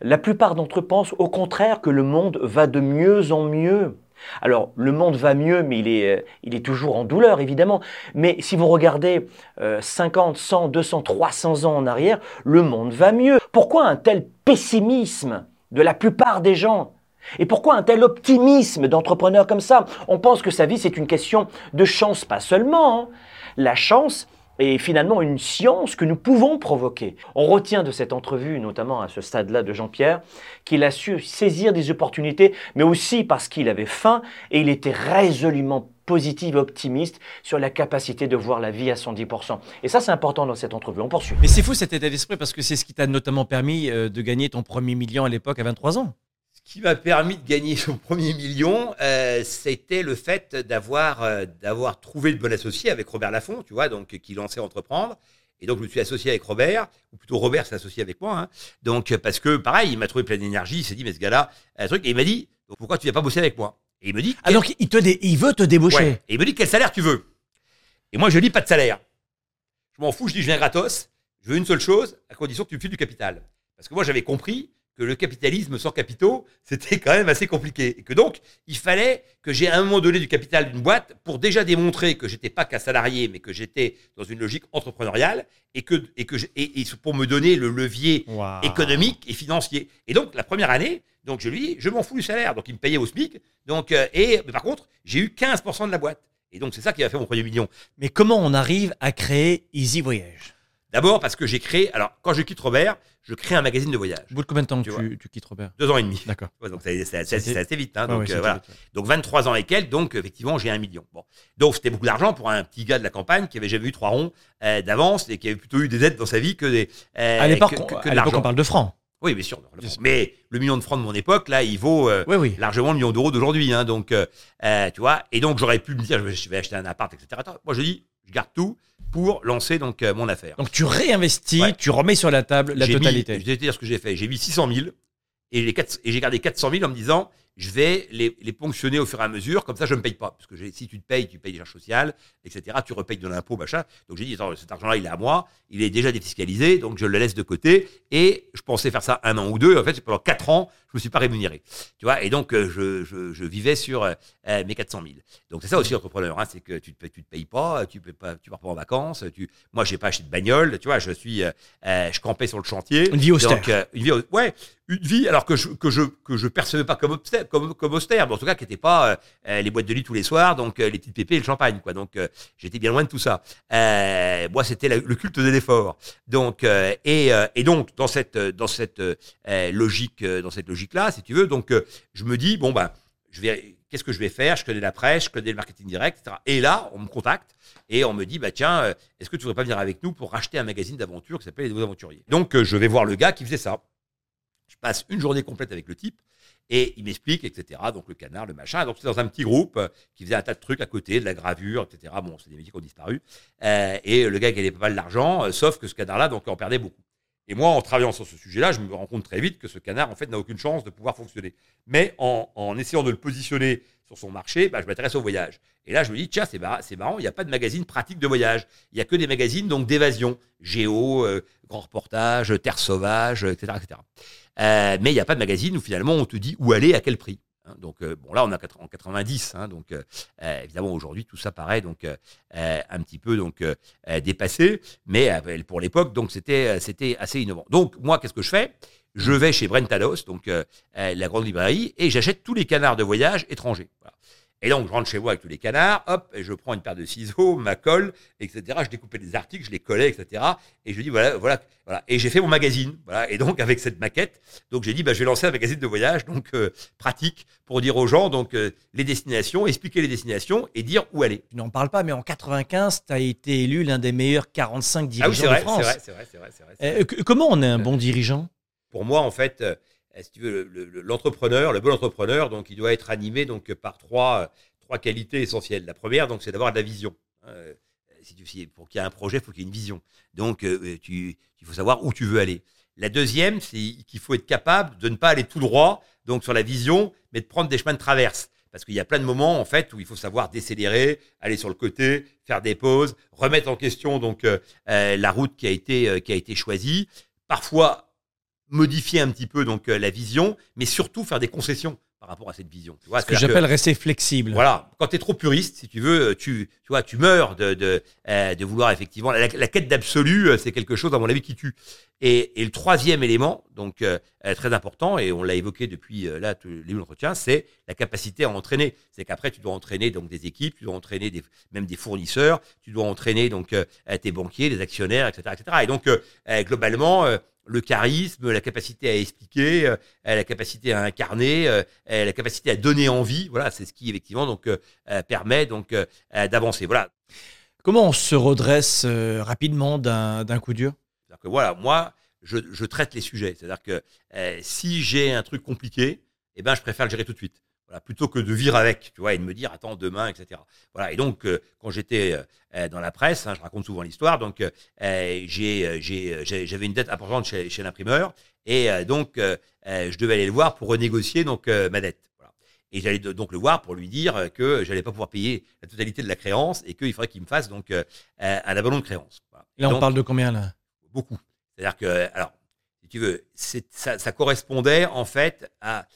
la plupart d'entre eux pensent au contraire que le monde va de mieux en mieux. Alors, le monde va mieux, mais il est, euh, toujours en douleur, évidemment. Mais si vous regardez euh, 50, 100, 200, 300 ans en arrière, le monde va mieux. Pourquoi un tel pessimisme de la plupart des gens? Et pourquoi un tel optimisme d'entrepreneurs comme ça? On pense que sa vie, c'est une question de chance, pas seulement. hein. La chance est finalement une science que nous pouvons provoquer. On retient de cette entrevue, notamment à ce stade-là de Jean-Pierre, qu'il a su saisir des opportunités, mais aussi parce qu'il avait faim et il était résolument positif et optimiste sur la capacité de voir la vie à 110%. Et ça, c'est important dans cette entrevue. On poursuit. Mais c'est fou cet état d'esprit parce que c'est ce qui t'a notamment permis euh, de gagner ton premier million à l'époque à 23 ans. Qui m'a permis de gagner son premier million, euh, c'était le fait d'avoir euh, d'avoir trouvé le bon associé avec Robert Laffont, tu vois, donc qui lançait Entreprendre. Et donc je me suis associé avec Robert, ou plutôt Robert s'est associé avec moi. hein. Donc parce que pareil, il m'a trouvé plein d'énergie, il s'est dit mais ce gars-là, un truc, et il m'a dit pourquoi tu viens pas bosser avec moi? Et il me dit Ah donc il, te dé- il veut te débaucher. Ouais. Et il me dit quel salaire tu veux? Et moi je dis pas de salaire. Je m'en fous, je dis je viens gratos. Je veux une seule chose, à condition que tu me files du capital. Parce que moi j'avais compris que le capitalisme sans capitaux, c'était quand même assez compliqué. Et que donc, il fallait que j'ai à un moment donné du capital d'une boîte pour déjà démontrer que j'étais pas qu'un salarié, mais que j'étais dans une logique entrepreneuriale et que, et que j'ai- et, et pour me donner le levier économique et financier. Et donc, la première année, donc je lui dis, je m'en fous du salaire. Donc, il me payait au SMIC. Donc, euh, et, par contre, j'ai eu 15% de la boîte. Et donc, c'est ça qui a fait mon premier million. Mais comment on arrive à créer Easy Voyage? D'abord parce que j'ai créé, alors, quand je quitte Robert, je crée un magazine de voyage. Au bout de combien de temps Tu tu, tu quittes Robert? Deux ans et demi. D'accord. Ouais, donc, c'est c'est assez vite. Hein, Ouais, donc, ouais, euh, c'était voilà. vite, ouais. Donc 23 ans et quelques, donc effectivement j'ai un million. Bon. Donc c'était beaucoup d'argent pour un petit gars de la campagne qui avait jamais eu trois ronds euh, d'avance et qui avait plutôt eu des dettes dans sa vie que des euh, À l'époque, que- on- parle de francs. Oui, bien sûr. Mais le million de francs de mon époque, là, il vaut euh, Oui, oui. largement le million d'euros d'aujourd'hui. Hein, donc, euh, tu vois. Et donc j'aurais pu me dire, je vais, acheter un appart, etc. Moi je dis, je garde tout. Pour lancer donc euh, mon affaire. Donc tu réinvestis, Ouais. tu remets sur la table la totalité. je vais te dire ce que j'ai fait. J'ai mis 600 000 et, les j'ai gardé 400 000 en me disant je vais les, les ponctionner au fur et à mesure, comme ça je ne me paye pas. Parce que si tu te payes, tu payes des charges sociales, etc. Tu repayes de l'impôt, machin. Donc j'ai dit attends, cet argent-là, il est à moi, il est déjà défiscalisé, donc je le laisse de côté. Et je pensais faire ça un an ou deux. En fait, pendant quatre ans, je me suis pas rémunéré. Tu vois, et donc euh, je, je- je vivais sur euh, euh, mes 400 000. Donc c'est ça aussi l'entrepreneur, hein, c'est que tu te, tu te payes pas, tu peux pas, tu pars pas en vacances. Tu, moi, j'ai pas acheté de bagnole. Tu vois, je suis, euh, je campais sur le chantier. Une vie austère. Donc, euh, une vie, ouais, une vie alors que je que je que je percevais pas comme austère, comme, comme austère, mais en tout cas qui n'était pas euh, les boîtes de lit tous les soirs, donc euh, les petites pépées et le champagne, quoi. Donc euh, j'étais bien loin de tout ça. Moi, c'était le culte de l'effort. Donc et, et donc dans cette dans cette logique dans cette logique là, si tu veux, donc euh, je me dis bon bah je vais qu'est-ce que je vais faire? Je connais la presse, je connais le marketing direct. Et là, on me contacte et on me dit bah tiens, euh, est-ce que tu voudrais pas venir avec nous pour racheter un magazine d'aventure qui s'appelle Les Nouveaux Aventuriers? Donc euh, je vais voir le gars qui faisait ça. Je passe une journée complète avec le type et il m'explique, etc. Donc le canard, le machin. Donc c'est dans un petit groupe qui faisait un tas de trucs à côté, de la gravure, etc. Bon, c'est des métiers qui ont disparu. Et le gars gagnait pas mal d'argent, sauf que ce canard-là, donc, en perdait beaucoup. Et moi, en travaillant sur ce sujet-là, je me rends compte très vite que ce canard, en fait, n'a aucune chance de pouvoir fonctionner. Mais en, essayant de le positionner sur son marché, bah, je m'intéresse au voyage. Et là, je me dis, tiens, c'est marrant, il n'y a pas de magazine pratique de voyage. Il n'y a que des magazines donc d'évasion, géo, euh, grand reportage, terre sauvage, etc. etc. Euh, mais il n'y a pas de magazine où finalement on te dit où aller, à quel prix. Hein, donc euh, bon là on est en 90, hein, donc euh, euh, évidemment aujourd'hui tout ça paraît donc un petit peu donc dépassé, mais pour l'époque c'était assez innovant. Donc moi qu'est-ce que je fais? Je vais chez Brentados, donc la grande librairie, et j'achète tous les canards de voyage étrangers. Et donc, je rentre chez moi avec tous les canards, hop, et je prends une paire de ciseaux, ma colle, etc. Je découpais des articles, je les collais, etc. Et je dis, voilà, voilà, voilà. Et j'ai fait mon magazine, voilà. Et donc, avec cette maquette, donc j'ai dit, bah, je vais lancer un magazine de voyage, donc euh, pratique, pour dire aux gens, donc, euh, les destinations, expliquer les destinations et dire où aller. Tu n'en parles pas, mais en 95, tu as été élu l'un des meilleurs 45 dirigeants Ah oui, vrai, de France. c'est vrai, c'est vrai, c'est vrai, c'est vrai. vrai. Euh, comment on est un bon dirigeant? Pour moi, en fait, euh, si tu veux, le- le- l'entrepreneur, le, bon entrepreneur, donc, il doit être animé donc par trois, euh, trois qualités essentielles. La première, donc, c'est d'avoir de la vision. Euh, si tu, pour qu'il y ait un projet, il faut qu'il y ait une vision. Donc, euh, tu, il faut savoir où tu veux aller. La deuxième, c'est qu'il faut être capable de ne pas aller tout droit, donc sur la vision, mais de prendre des chemins de traverse. Parce qu'il y a plein de moments, en fait, où il faut savoir décélérer, aller sur le côté, faire des pauses, remettre en question donc la route qui a été qui a été choisie. Parfois modifier un petit peu donc euh, la vision, mais surtout faire des concessions par rapport à cette vision. Tu vois, Ce que j'appelle rester flexible. voilà, quand tu es trop puriste, si tu veux, tu, tu vois, tu meurs de, de, euh, de vouloir effectivement. La, la quête d'absolu, euh, c'est quelque chose, à mon avis, qui tue. Et, et le troisième élément, donc euh, euh, très important, et on l'a évoqué depuis euh, là tous les entretiens, c'est la capacité à entraîner. C'est qu'après, tu dois entraîner donc des équipes, tu dois entraîner des, même des fournisseurs, tu dois entraîner donc euh, tes banquiers, les actionnaires, etc., etc. Et donc, euh, euh, globalement. Le charisme, la capacité à expliquer, euh, la capacité à incarner, euh, la capacité à donner envie. Voilà, c'est ce qui effectivement donc euh, permet donc d'avancer. Voilà. Comment on se redresse rapidement d'un coup dur? Que voilà, moi, je, je traite les sujets. C'est-à-dire que si j'ai un truc compliqué, eh ben, je préfère le gérer tout de suite. Voilà, plutôt que de vivre avec, tu vois, et de me dire attends demain, etc. Voilà. Et donc euh, quand j'étais euh, dans la presse, hein, je raconte souvent l'histoire. Donc euh, j'avais une dette importante chez, chez l'imprimeur, et euh, donc euh, euh, je devais aller le voir pour renégocier donc euh, ma dette. Voilà. Et j'allais donc le voir pour lui dire euh, que j'allais pas pouvoir payer la totalité de la créance et qu'il faudrait qu'il me fasse donc euh, euh, un abandon de créance. Voilà. Là, on Donc, parle de combien là? Beaucoup. C'est-à-dire que, alors, si tu veux, ça correspondait en fait à.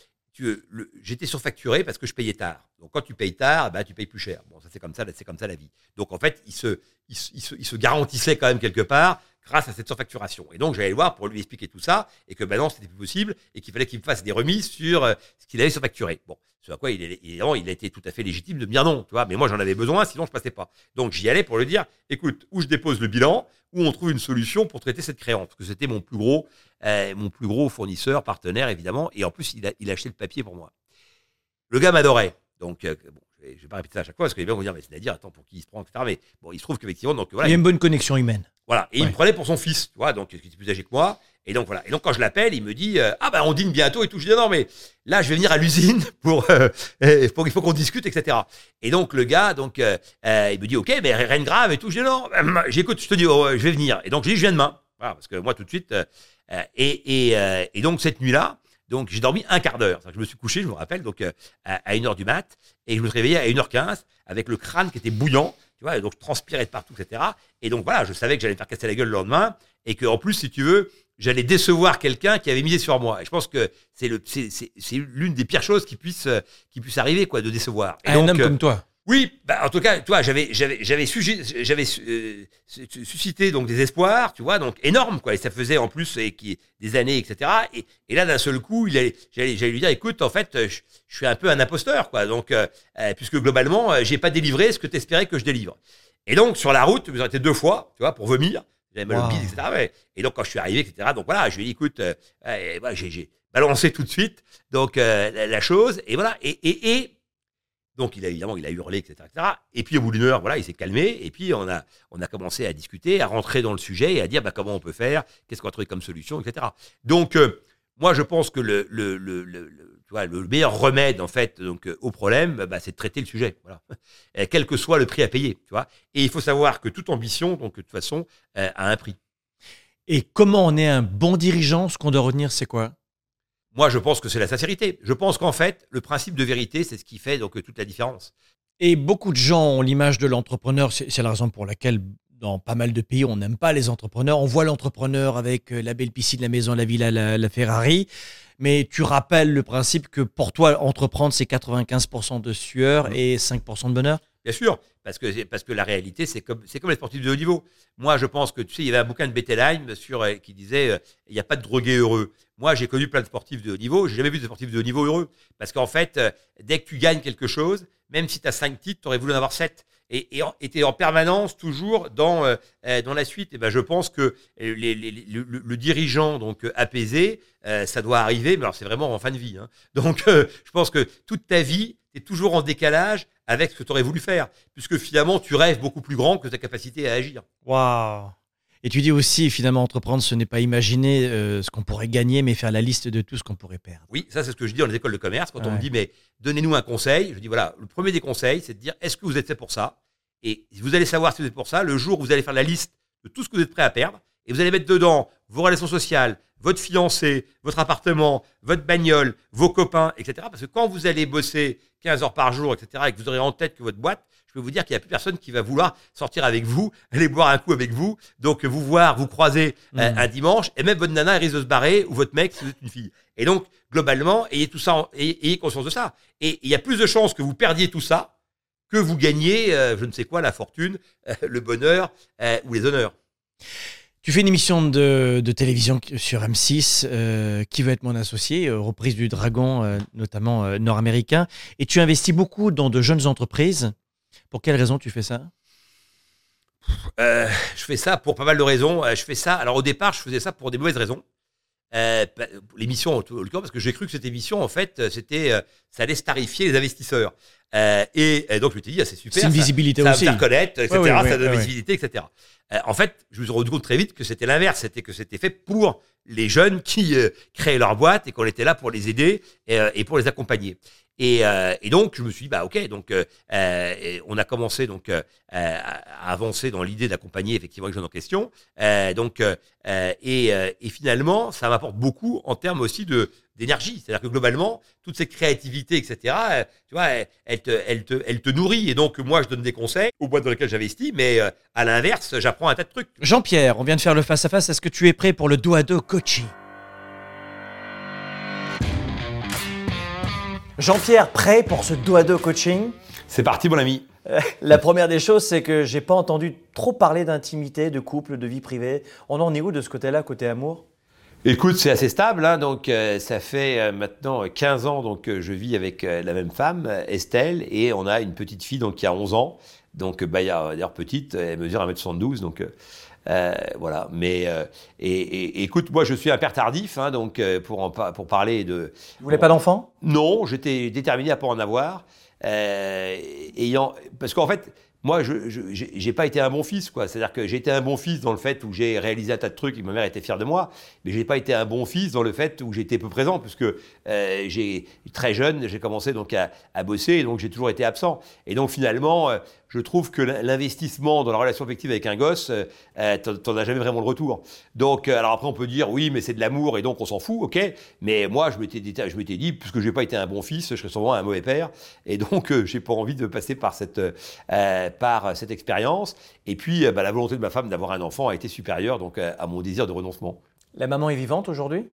J'étais surfacturé parce que je payais tard. Donc quand tu payes tard, bah, tu payes plus cher. Bon, ça c'est comme ça, c'est comme ça la vie. Donc en fait, il se, il, se, il se- il se garantissait quand même quelque part grâce à cette surfacturation. Et donc j'allais le voir pour lui expliquer tout ça et que maintenant c'était plus possible et qu'il fallait qu'il me fasse des remises sur euh, ce qu'il avait surfacturé. Bon, ce à quoi il, évidemment, il a été tout à fait légitime de me dire non, tu vois. Mais moi j'en avais besoin, sinon je passais pas. Donc j'y allais pour lui dire, écoute, où je dépose le bilan, où on trouve une solution pour traiter cette créance, parce que c'était mon plus gros, euh, mon plus gros fournisseur, partenaire évidemment, et en plus il a, le papier pour moi. Le gars m'adorait, donc euh, bon, je vais, vais pas répéter ça à chaque fois parce que les gens vont dire, mais c'est-à-dire, attends, pour qui il se prend, etc. Mais bon, il se trouve qu'effectivement, donc voilà. Il y a une bonne connexion humaine. Voilà. Et il me prenait pour son fils, tu vois, donc qui était plus âgé que moi. Et donc voilà. Et donc quand je l'appelle, il me dit euh, ah ben on dîne bientôt et tout. Je dis non mais là je vais venir à l'usine pour euh, pour il faut qu'on discute etc. Et donc le gars donc euh, euh, il me dit ok mais rien de grave et tout. Je dis non j'écoute je te dis oh, je vais venir. Et donc je dis je viens demain. Voilà parce que moi tout de suite et et, et donc cette nuit là donc j'ai dormi un quart d'heure. Je me suis couché je me rappelle donc euh, à, à 1h du mat et je me suis réveillé à 1h15 avec le crâne qui était bouillant. Tu vois, et donc je transpirais de partout, etc. Et donc voilà, je savais que j'allais me faire casser la gueule le lendemain et que en plus, si tu veux, j'allais décevoir quelqu'un qui avait misé sur moi. Et je pense que c'est l'une des pires choses qui puisse, euh, qui puisse arriver, quoi, de décevoir. Et À donc, un homme euh, comme toi. Oui, bah, en tout cas, tu vois, j'avais, j'avais, j'avais, j'avais euh, su- su- suscité donc des espoirs, tu vois, donc énormes, quoi. Et ça faisait en plus et qui, des années, etc. Et, et là, d'un seul coup, il allait, j'allais, j'allais lui dire, écoute, en fait, je, je suis un peu un imposteur, quoi. Donc, euh, euh, puisque globalement, euh, j'ai pas délivré ce que tu espérais que je délivre. Et donc, sur la route, vous arrêtez deux fois, tu vois, pour vomir. J'avais mal au bide, etc. ouais. Et donc, quand je suis arrivé, etc., donc voilà, je lui ai dit, écoute, euh, j'ai balancé tout de suite, donc, euh, la, la chose, et voilà. Et, et, et, donc, il a évidemment, il a hurlé, etc., etc. Et puis, au bout d'une heure, voilà, il s'est calmé. Et puis, on a, commencé à discuter, à rentrer dans le sujet et à dire bah, comment on peut faire, qu'est-ce qu'on va trouver comme solution, etc. Donc, euh, moi, je pense que le, meilleur remède, en fait, donc, euh, au problème, bah, c'est de traiter le sujet. Quel que soit le prix à payer. Tu. Et il faut savoir que toute ambition, donc, de toute façon, euh, a un prix. Et comment on est un bon dirigeant Ce qu'on doit retenir, c'est quoi? Moi, je pense que c'est la sincérité. Je pense qu'en fait, le principe de vérité, c'est ce qui fait donc toute la différence. Et beaucoup de gens ont l'image de l'entrepreneur. C'est la raison pour laquelle, dans pas mal de pays, on n'aime pas les entrepreneurs. On voit l'entrepreneur avec euh, la belle piscine, la maison, la villa, la, la Ferrari. Mais tu rappelles le principe que pour toi, entreprendre, c'est 95% de sueur Mhm. et 5% de bonheur? Bien sûr, parce que, parce que la réalité, c'est comme, comme les sportifs de haut niveau. Moi, je pense que, tu sais, il y avait un bouquin de Bettelheim sur, euh, qui disait euh, il n'y a pas de drogué heureux. Moi, j'ai connu plein de sportifs de haut niveau, j'ai jamais vu de sportifs de haut niveau heureux. Parce qu'en fait, euh, dès que tu gagnes quelque chose, même si tu as 5 titres, tu aurais voulu en avoir 7. Et et en- en permanence toujours dans, euh, euh, dans la suite. Et ben, je pense que euh, le, dirigeant donc euh, apaisé, euh, ça doit arriver, mais alors c'est vraiment en fin de vie. hein. Donc, euh, je pense que toute ta vie, tu es toujours en décalage avec ce que tu aurais voulu faire, puisque finalement, tu rêves beaucoup plus grand que ta capacité à agir. Waouh Et tu dis aussi, finalement, entreprendre, ce n'est pas imaginer euh, ce qu'on pourrait gagner, mais faire la liste de tout ce qu'on pourrait perdre. Oui, ça, c'est ce que je dis dans les écoles de commerce. Quand on me dit, mais donnez-nous un conseil, je dis, voilà, le premier des conseils, c'est de dire, est-ce que vous êtes fait pour ça? Et vous allez savoir si vous êtes pour ça le jour où vous allez faire la liste de tout ce que vous êtes prêt à perdre, et vous allez mettre dedans vos relations sociales, votre fiancé, votre appartement, votre bagnole, vos copains, etc. Parce que quand vous allez bosser 15 heures par jour, etc., et que vous aurez en tête que votre boîte, je peux vous dire qu'il n'y a plus personne qui va vouloir sortir avec vous, aller boire un coup avec vous, donc vous voir, vous croiser euh, Mhm. un dimanche, et même votre nana risque de se barrer, ou votre mec si vous êtes une fille. Et donc, globalement, ayez tout ça, en- ayez, ayez conscience de ça. Et il y a plus de chances que vous perdiez tout ça que vous gagniez, euh, je ne sais quoi, la fortune, euh, le bonheur euh, ou les honneurs. Tu fais une émission de, télévision sur M6, euh, Qui veut être mon associé, euh, reprise du Dragon, euh, notamment nord-américain, et tu investis beaucoup dans de jeunes entreprises. Pour quelle raison tu fais ça? Je fais ça pour pas mal de raisons. Je fais ça. Alors au départ, je faisais ça pour des mauvaises raisons. Pa- l'émission, en tout cas, parce que j'ai cru que cette émission, en fait, c'était, ça allait starifier les investisseurs. Euh, et, euh, donc je me suis dit, ah, c'est super. C'est une ça- visibilité ça va me aussi. faire connaître, etc. Ouais, ouais, ouais, ça donne ouais, visibilité, etc. Euh, en fait, je me suis rendu compte très vite que c'était l'inverse. C'était que c'était fait pour les jeunes qui euh, créaient leur boîte et qu'on était là pour les aider et, euh, et pour les accompagner. Et, euh, et donc, je me suis dit, bah, ok, donc, euh, et on a commencé donc, à avancer dans l'idée d'accompagner effectivement les jeunes en question. Euh, donc, et, euh, et finalement, ça m'apporte beaucoup en termes aussi de d'énergie. C'est-à-dire que globalement, toute cette créativité, etc., euh, tu vois, elle, elle te, elle, te, elle te nourrit. Et donc, moi, je donne des conseils aux boîtes dans lesquelles j'investis, mais euh, à l'inverse, j'apprends un tas de trucs. Jean-Pierre, on vient de faire le face-à-face. Est-ce que tu es prêt pour le dos à dos coaching? Jean-Pierre, prêt pour ce dos à dos coaching? C'est parti, mon ami. La première des choses, c'est que j'ai pas entendu trop parler d'intimité, de couple, de vie privée. On en est où de ce côté-là, côté amour? Écoute, c'est assez stable. hein, donc, euh, ça fait euh, maintenant 15 ans donc euh, je vis avec euh, la même femme, euh, Estelle, et on a une petite fille donc qui a 11 ans. Donc, euh, bah, d'ailleurs petite, elle mesure 1m72. Donc, euh, voilà. Mais et, écoute, moi, je suis un père tardif, hein, donc pour en, pour parler de. Vous voulez pas d'enfant? Non, j'étais déterminé à pas en avoir. ayant, parce qu'en fait, moi, je n'ai pas été un bon fils, quoi. C'est-à-dire que j'ai été un bon fils dans le fait où j'ai réalisé un tas de trucs et ma mère était fière de moi, mais j'ai pas été un bon fils dans le fait où j'étais peu présent, puisque euh, j'ai très jeune, j'ai commencé donc à, à, bosser, et donc j'ai toujours été absent. Et donc finalement, euh, je trouve que l'investissement dans la relation affective avec un gosse, euh, euh t'en as jamais vraiment le retour. Donc, euh, alors après, on peut dire oui, mais c'est de l'amour et donc on s'en fout, ok. Mais moi, je m'étais dit, je m'étais dit, puisque j'ai pas été un bon fils, je serais sûrement un mauvais père. Et donc, euh, j'ai pas envie de passer par cette par cette expérience. Et puis, bah, la volonté de ma femme d'avoir un enfant a été supérieure donc à mon désir de renoncement. La maman est vivante aujourd'hui?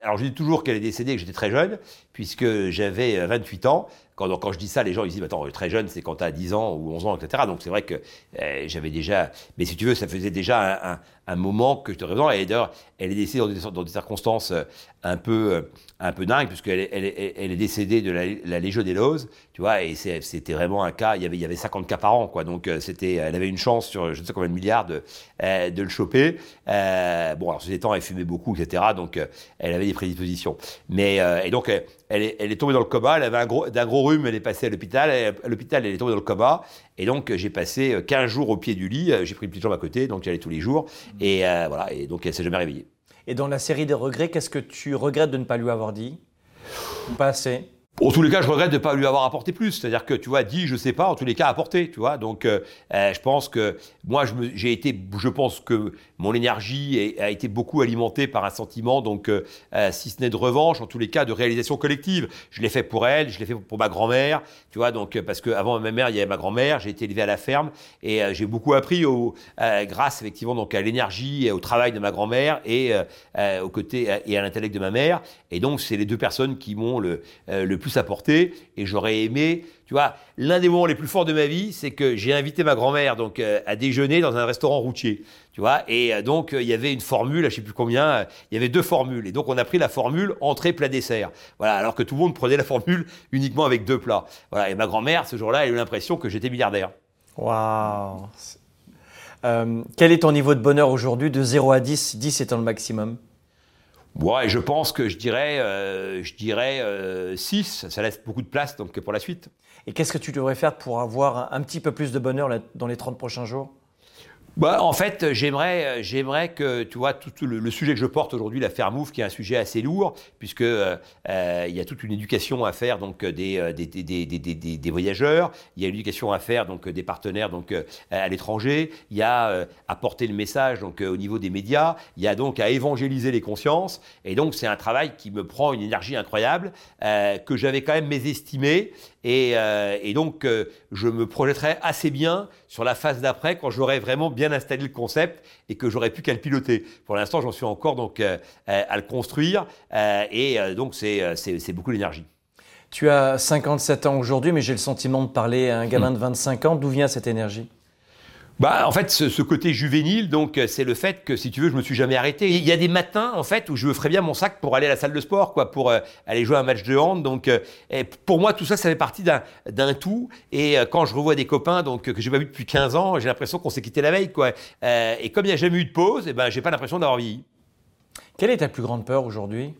Alors je dis toujours qu'elle est décédée, que j'étais très jeune, puisque j'avais 28 ans. Quand, quand, je dis ça, les gens ils disent Attends, très jeune, c'est quand tu as 10 ans ou 11 ans, etc. Donc c'est vrai que euh, j'avais déjà. Mais si tu veux, ça faisait déjà un, un moment que je te représente. Et d'ailleurs, elle est décédée dans des, circonstances euh, un peu, euh, un peu dingues, puisqu'elle elle, elle, est décédée de la, la légionellose, tu vois, et c'était vraiment un cas, il y, avait, il y avait 50 cas par an, quoi. Donc, euh, c'était, elle avait une chance sur je ne sais combien de milliards de, de le choper. Euh, bon, alors, ces temps, elle fumait beaucoup, etc. Donc, elle avait des prédispositions. Mais, et donc, elle est, elle tombée dans le coma, elle avait un gros, d'un gros rhume, elle est passée à l'hôpital. À l'hôpital, elle est tombée dans le coma. Et donc, j'ai passé 15 jours au pied du lit. J'ai pris une petite jambe à côté, donc j'allais tous les jours. Et euh, voilà, et donc elle s'est jamais réveillée. Et dans la série des regrets, qu'est-ce que tu regrettes de ne pas lui avoir dit? Pas assez? En tous les cas, je regrette de ne pas lui avoir apporté plus. C'est-à-dire que, tu vois, dit, je sais pas, en tous les cas, apporté, tu vois. Donc, euh, euh, je pense que moi, j'ai été, je pense que mon énergie a été beaucoup alimentée par un sentiment, donc, euh, si ce n'est de revanche, en tous les cas, de réalisation collective. Je l'ai fait pour elle, je l'ai fait pour ma grand-mère, tu vois, donc, parce qu'avant ma mère, il y avait ma grand-mère, j'ai été élevé à la ferme et j'ai beaucoup appris grâce, effectivement, donc, à l'énergie et au travail de ma grand-mère et au côté et à l'intellect de ma mère. Et donc, c'est les deux personnes qui m'ont le, le plus apporté et j'aurais aimé, tu vois, l'un des moments les plus forts de ma vie, c'est que j'ai invité ma grand-mère donc euh, à déjeuner dans un restaurant routier, tu vois, et euh, donc euh, il y avait une formule, je sais plus combien, il y avait deux formules et donc on a pris la formule entrée plat dessert. Voilà, alors que tout le monde prenait la formule uniquement avec deux plats. Voilà, et ma grand-mère ce jour-là, elle a eu l'impression que j'étais milliardaire. Waouh. quel est ton niveau de bonheur aujourd'hui de 0 à 10, 10 étant le maximum Ouais, je pense que je dirais, euh, je dirais 6. Euh, ça laisse beaucoup de place donc, pour la suite. Et qu'est-ce que tu devrais faire pour avoir un petit peu plus de bonheur dans les 30 prochains jours? Bah, en fait, j'aimerais, j'aimerais que, tu vois, tout le, sujet que je porte aujourd'hui, la Fairmove, qui est un sujet assez lourd, puisque euh, euh, il y a toute une éducation à faire donc des, euh, des, des, des, des voyageurs, il y a l'éducation à faire donc des partenaires donc à l'étranger, il y a à porter le message donc au niveau des médias, il y a donc à évangéliser les consciences, et donc c'est un travail qui me prend une énergie incroyable que j'avais quand même mésestimé euh, et, donc, euh, je me projetterai assez bien sur la phase d'après quand j'aurai vraiment bien installé le concept et que j'aurai plus qu'à le piloter. Pour l'instant, j'en suis encore donc euh, à le construire et donc c'est beaucoup d'énergie. Tu as 57 ans aujourd'hui, mais j'ai le sentiment de parler à un gamin de 25 ans. D'où vient cette énergie? Bah, en fait, ce, côté juvénile, donc, c'est le fait que, si tu veux, je me suis jamais arrêté. Il y a des matins, en fait, où je me ferais bien mon sac pour aller à la salle de sport, quoi, pour euh, aller jouer un match de hand. Donc, euh, pour moi, tout ça, ça fait partie d'un tout. Et euh, quand je revois des copains, donc, que j'ai pas vu depuis 15 ans, j'ai l'impression qu'on s'est quitté la veille, quoi. et comme il n'y a jamais eu de pause, et eh ben, j'ai pas l'impression d'avoir vieilli. Quelle est ta plus grande peur aujourd'hui?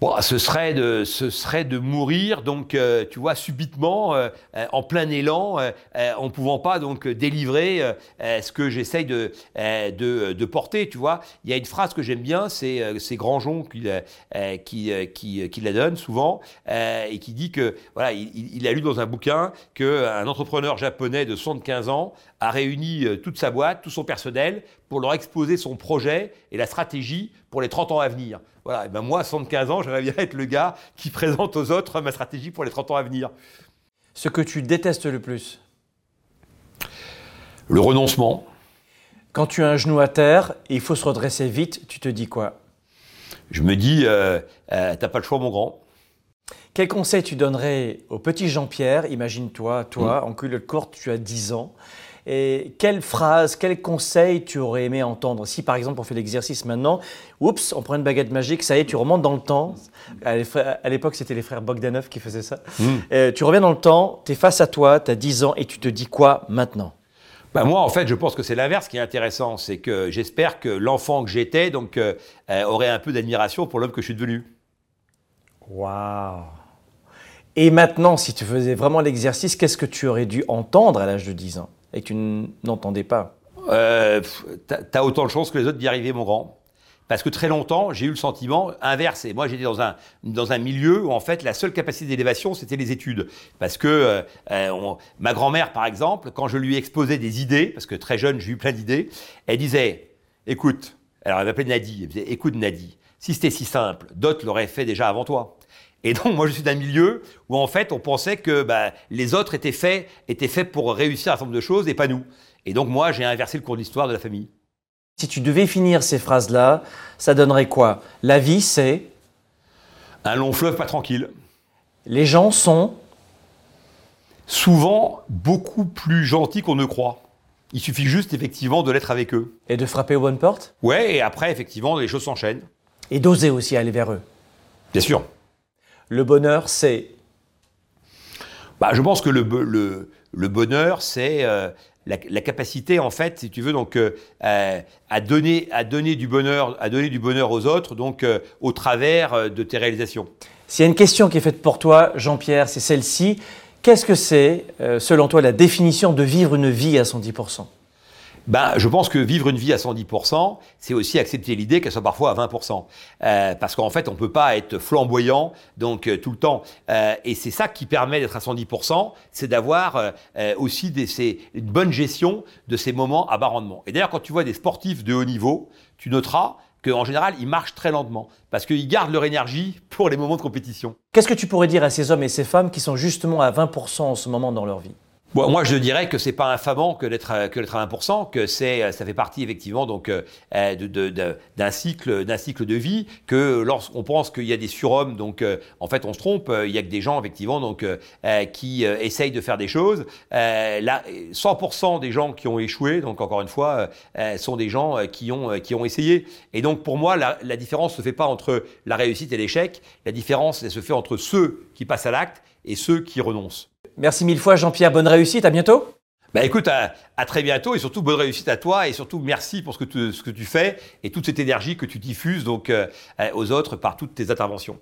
Bon, ce serait de, ce serait de mourir, donc, euh, tu vois, subitement, euh, euh, en plein élan, en ne pouvant pas donc délivrer ce que j'essaye de, de, de, porter, tu vois. Il y a une phrase que j'aime bien, c'est c'est Grandjean qui, qui, qui, qui, la donne souvent, et qui dit que, voilà, il, il, a lu dans un bouquin qu'un entrepreneur japonais de 75 ans a réuni toute sa boîte, tout son personnel, pour leur exposer son projet et la stratégie pour les 30 ans à venir. Voilà, et ben moi, à 75 ans, j'aimerais bien être le gars qui présente aux autres ma stratégie pour les 30 ans à venir. Ce que tu détestes le plus Le renoncement. Quand tu as un genou à terre et il faut se redresser vite, tu te dis quoi? Je me dis, euh, euh, t'as pas le choix, mon grand. Quel conseil tu donnerais au petit Jean-Pierre? Imagine-toi, toi, en culotte courte, tu as 10 ans. Et quelle phrase, quel conseil tu aurais aimé entendre Si par exemple on fait l'exercice maintenant, oups, on prend une baguette magique, ça y est, tu remontes dans le temps. À l'époque, c'était les frères Bogdanov qui faisaient ça. Hmm. Euh, tu reviens dans le temps, tu es face à toi, tu as 10 ans et tu te dis quoi maintenant? Bah moi, en fait, je pense que c'est l'inverse qui est intéressant. C'est que j'espère que l'enfant que j'étais donc euh, euh, aurait un peu d'admiration pour l'homme que je suis devenu. Waouh Et maintenant, si tu faisais vraiment l'exercice, qu'est-ce que tu aurais dû entendre à l'âge de 10 ans? Et que tu n'entendais pas euh, T'as autant de chances que les autres d'y arriver, mon grand. Parce que très longtemps, j'ai eu le sentiment inverse. Et moi, j'étais dans un, dans un milieu où, en fait, la seule capacité d'élévation, c'était les études. Parce que euh, euh, ma grand-mère, par exemple, quand je lui exposais des idées, parce que très jeune, j'ai eu plein d'idées, elle disait, écoute, alors elle m'appelait Nadie, elle disait, écoute Nadie, si c'était si simple, d'autres l'auraient fait déjà avant toi. Et donc, moi, je suis d'un milieu où, en fait, on pensait que bah, les autres étaient faits, étaient faits pour réussir un certain nombre de choses et pas nous. Et donc, moi, j'ai inversé le cours de l'histoire de la famille. Si tu devais finir ces phrases-là, ça donnerait quoi? La vie, c'est? Un long fleuve pas tranquille. Les gens sont? Souvent beaucoup plus gentils qu'on ne croit. Il suffit juste effectivement de l'être avec eux. Et de frapper aux bonnes portes? Ouais, et après effectivement les choses s'enchaînent. Et d'oser aussi aller vers eux? Bien sûr. Le bonheur, c'est bah, Je pense que le, le, le bonheur, c'est euh, la, capacité, en fait, si tu veux, donc, euh, à, donner, à, donner du bonheur, à donner du bonheur aux autres, donc euh, au travers euh, de tes réalisations. S'il y a une question qui est faite pour toi, Jean-Pierre, c'est celle-ci. Qu'est-ce que c'est, selon toi, la définition de vivre une vie à 110% ben, je pense que vivre une vie à 110%, c'est aussi accepter l'idée qu'elle soit parfois à 20%. Euh, parce qu'en fait, on peut pas être flamboyant donc euh, tout le temps. Euh, et c'est ça qui permet d'être à 110%, c'est d'avoir euh, aussi des, ces, une bonne gestion de ces moments à bas rendement. Et d'ailleurs, quand tu vois des sportifs de haut niveau, tu noteras qu'en général, ils marchent très lentement, parce qu'ils gardent leur énergie pour les moments de compétition. Qu'est-ce que tu pourrais dire à ces hommes et ces femmes qui sont justement à 20% en ce moment dans leur vie? Bon, moi, je dirais que c'est pas infamant que d'être que d'être à 1%, que c'est ça fait partie effectivement donc euh, de, d'un cycle d'un cycle de vie. Que lorsqu'on pense qu'il y a des surhommes, donc euh, en fait on se trompe. Il y a que des gens effectivement donc euh, qui essayent de faire des choses. là, 100% des gens qui ont échoué, donc encore une fois, sont des gens qui ont qui ont essayé. Et donc pour moi, la, la différence se fait pas entre la réussite et l'échec. La différence, elle se fait entre ceux qui passent à l'acte et ceux qui renoncent. Merci mille fois Jean-Pierre, bonne réussite, à bientôt. Bah écoute, à, très bientôt et surtout bonne réussite à toi et surtout merci pour ce que tu, ce que tu fais et toute cette énergie que tu diffuses donc euh, aux autres par toutes tes interventions.